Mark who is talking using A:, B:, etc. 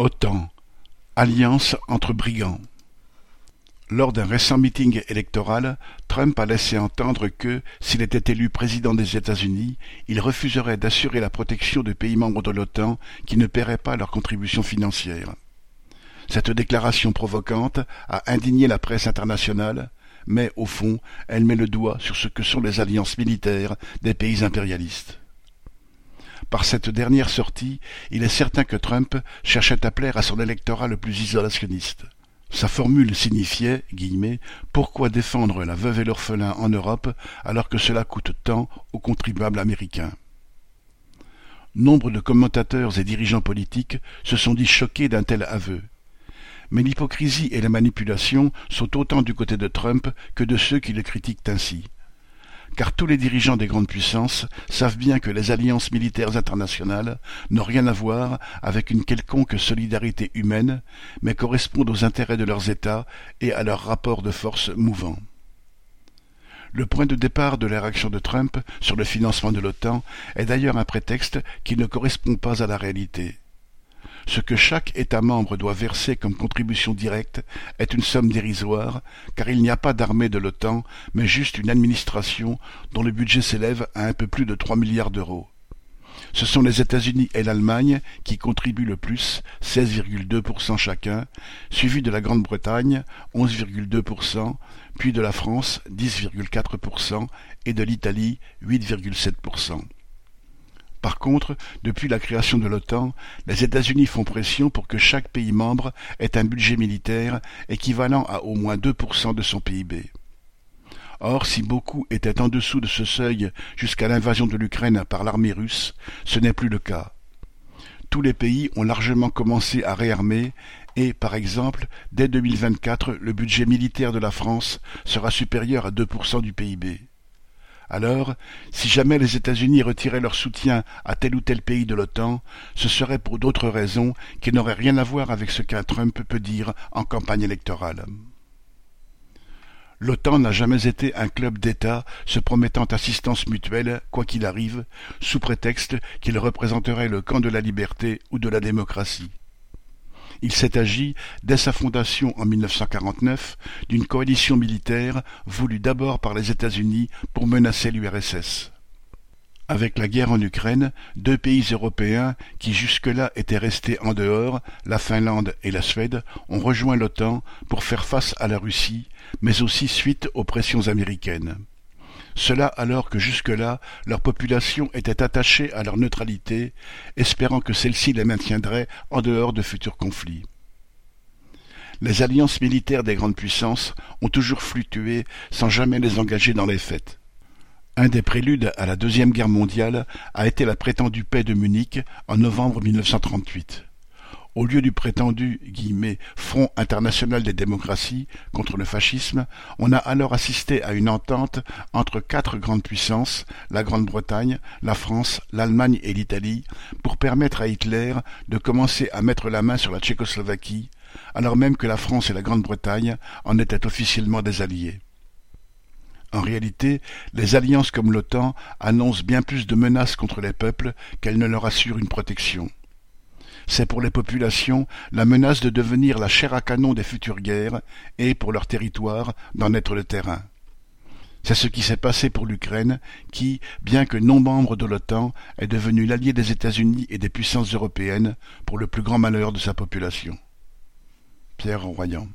A: OTAN, alliance entre brigands. Lors d'un récent meeting électoral, Trump a laissé entendre que, s'il était élu président des États-Unis, il refuserait d'assurer la protection de pays membres de l'OTAN qui ne paieraient pas leurs contributions financières. Cette déclaration provocante a indigné la presse internationale, mais, au fond, elle met le doigt sur ce que sont les alliances militaires des pays impérialistes. Par cette dernière sortie, il est certain que Trump cherchait à plaire à son électorat le plus isolationniste. Sa formule signifiait guillemets, Pourquoi défendre la veuve et l'orphelin en Europe alors que cela coûte tant aux contribuables américains? Nombre de commentateurs et dirigeants politiques se sont dit choqués d'un tel aveu. Mais l'hypocrisie et la manipulation sont autant du côté de Trump que de ceux qui le critiquent ainsi car tous les dirigeants des grandes puissances savent bien que les alliances militaires internationales n'ont rien à voir avec une quelconque solidarité humaine, mais correspondent aux intérêts de leurs États et à leurs rapports de force mouvants. Le point de départ de la réaction de Trump sur le financement de l'OTAN est d'ailleurs un prétexte qui ne correspond pas à la réalité. Ce que chaque État membre doit verser comme contribution directe est une somme dérisoire, car il n'y a pas d'armée de l'OTAN, mais juste une administration dont le budget s'élève à un peu plus de trois milliards d'euros. Ce sont les États-Unis et l'Allemagne qui contribuent le plus, 16,2% chacun, suivis de la Grande-Bretagne, 11,2%, puis de la France, 10,4%, et de l'Italie, 8,7%. Par contre, depuis la création de l'OTAN, les États-Unis font pression pour que chaque pays membre ait un budget militaire équivalent à au moins 2% de son PIB. Or, si beaucoup étaient en dessous de ce seuil jusqu'à l'invasion de l'Ukraine par l'armée russe, ce n'est plus le cas. Tous les pays ont largement commencé à réarmer et, par exemple, dès 2024, le budget militaire de la France sera supérieur à 2% du PIB. Alors, si jamais les États-Unis retiraient leur soutien à tel ou tel pays de l'OTAN, ce serait pour d'autres raisons qui n'auraient rien à voir avec ce qu'un Trump peut dire en campagne électorale. L'OTAN n'a jamais été un club d'États se promettant assistance mutuelle, quoi qu'il arrive, sous prétexte qu'il représenterait le camp de la liberté ou de la démocratie. Il s'est agi, dès sa fondation en 1949, d'une coalition militaire voulue d'abord par les États-Unis pour menacer l'URSS. Avec la guerre en Ukraine, deux pays européens qui jusque-là étaient restés en dehors, la Finlande et la Suède, ont rejoint l'OTAN pour faire face à la Russie, mais aussi suite aux pressions américaines. Cela alors que jusque-là leur population était attachée à leur neutralité, espérant que celle-ci les maintiendrait en dehors de futurs conflits. Les alliances militaires des grandes puissances ont toujours fluctué sans jamais les engager dans les faits. Un des préludes à la Deuxième Guerre mondiale a été la prétendue paix de Munich en novembre 1938 au lieu du prétendu Front international des démocraties contre le fascisme, on a alors assisté à une entente entre quatre grandes puissances, la Grande-Bretagne, la France, l'Allemagne et l'Italie, pour permettre à Hitler de commencer à mettre la main sur la Tchécoslovaquie, alors même que la France et la Grande-Bretagne en étaient officiellement des alliés. En réalité, les alliances comme l'OTAN annoncent bien plus de menaces contre les peuples qu'elles ne leur assurent une protection c'est pour les populations la menace de devenir la chair à canon des futures guerres et, pour leur territoire, d'en être le terrain. C'est ce qui s'est passé pour l'Ukraine, qui, bien que non membre de l'OTAN, est devenue l'allié des États-Unis et des puissances européennes pour le plus grand malheur de sa population. Pierre Royan